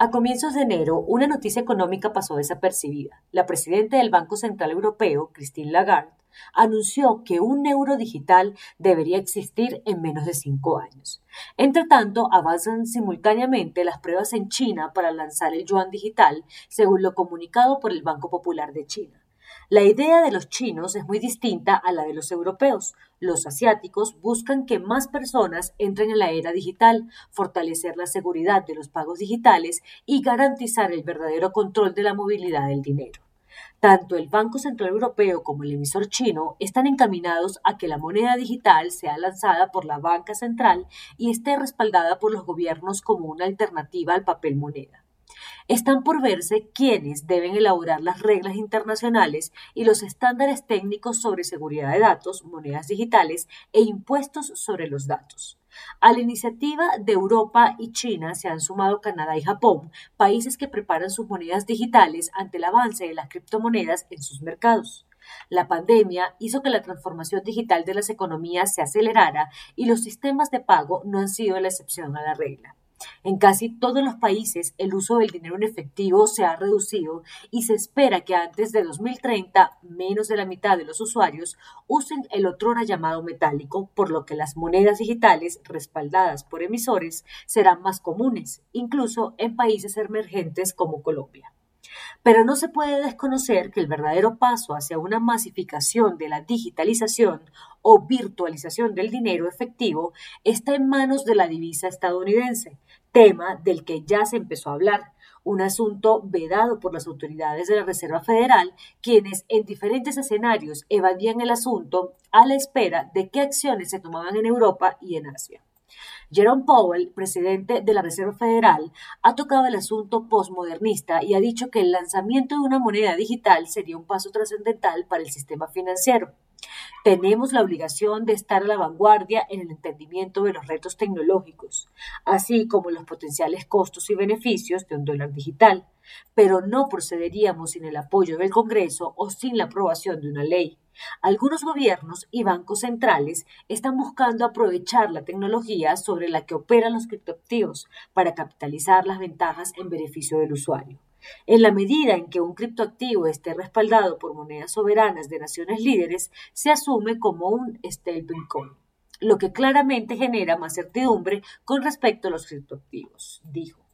A comienzos de enero, una noticia económica pasó desapercibida. La presidenta del Banco Central Europeo, Christine Lagarde, anunció que un euro digital debería existir en menos de cinco años. Entre tanto, avanzan simultáneamente las pruebas en China para lanzar el yuan digital, según lo comunicado por el Banco Popular de China. La idea de los chinos es muy distinta a la de los europeos. Los asiáticos buscan que más personas entren en la era digital, fortalecer la seguridad de los pagos digitales y garantizar el verdadero control de la movilidad del dinero. Tanto el Banco Central Europeo como el emisor chino están encaminados a que la moneda digital sea lanzada por la banca central y esté respaldada por los gobiernos como una alternativa al papel moneda. Están por verse quiénes deben elaborar las reglas internacionales y los estándares técnicos sobre seguridad de datos, monedas digitales e impuestos sobre los datos. A la iniciativa de Europa y China se han sumado Canadá y Japón, países que preparan sus monedas digitales ante el avance de las criptomonedas en sus mercados. La pandemia hizo que la transformación digital de las economías se acelerara y los sistemas de pago no han sido la excepción a la regla. En casi todos los países el uso del dinero en efectivo se ha reducido y se espera que antes de 2030 menos de la mitad de los usuarios usen el otrora llamado metálico, por lo que las monedas digitales respaldadas por emisores serán más comunes, incluso en países emergentes como Colombia. Pero no se puede desconocer que el verdadero paso hacia una masificación de la digitalización o virtualización del dinero efectivo está en manos de la divisa estadounidense, tema del que ya se empezó a hablar, un asunto vedado por las autoridades de la Reserva Federal, quienes en diferentes escenarios evadían el asunto a la espera de qué acciones se tomaban en Europa y en Asia. Jerome Powell, presidente de la Reserva Federal, ha tocado el asunto postmodernista y ha dicho que el lanzamiento de una moneda digital sería un paso trascendental para el sistema financiero. Tenemos la obligación de estar a la vanguardia en el entendimiento de los retos tecnológicos, así como los potenciales costos y beneficios de un dólar digital, pero no procederíamos sin el apoyo del Congreso o sin la aprobación de una ley. Algunos gobiernos y bancos centrales están buscando aprovechar la tecnología sobre la que operan los criptoactivos para capitalizar las ventajas en beneficio del usuario. En la medida en que un criptoactivo esté respaldado por monedas soberanas de naciones líderes, se asume como un stablecoin, lo que claramente genera más certidumbre con respecto a los criptoactivos, dijo.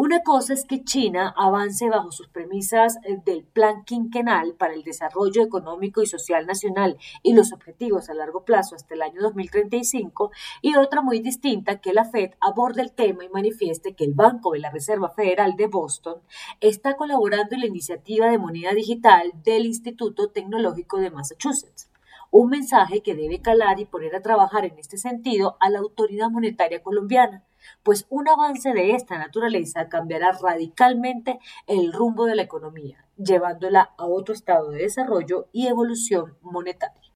Una cosa es que China avance bajo sus premisas eh, del Plan Quinquenal para el Desarrollo Económico y Social Nacional y los objetivos a largo plazo hasta el año 2035, y otra muy distinta que la Fed aborde el tema y manifieste que el Banco de la Reserva Federal de Boston está colaborando en la iniciativa de moneda digital del Instituto Tecnológico de Massachusetts. Un mensaje que debe calar y poner a trabajar en este sentido a la autoridad monetaria colombiana, pues un avance de esta naturaleza cambiará radicalmente el rumbo de la economía, llevándola a otro estado de desarrollo y evolución monetaria.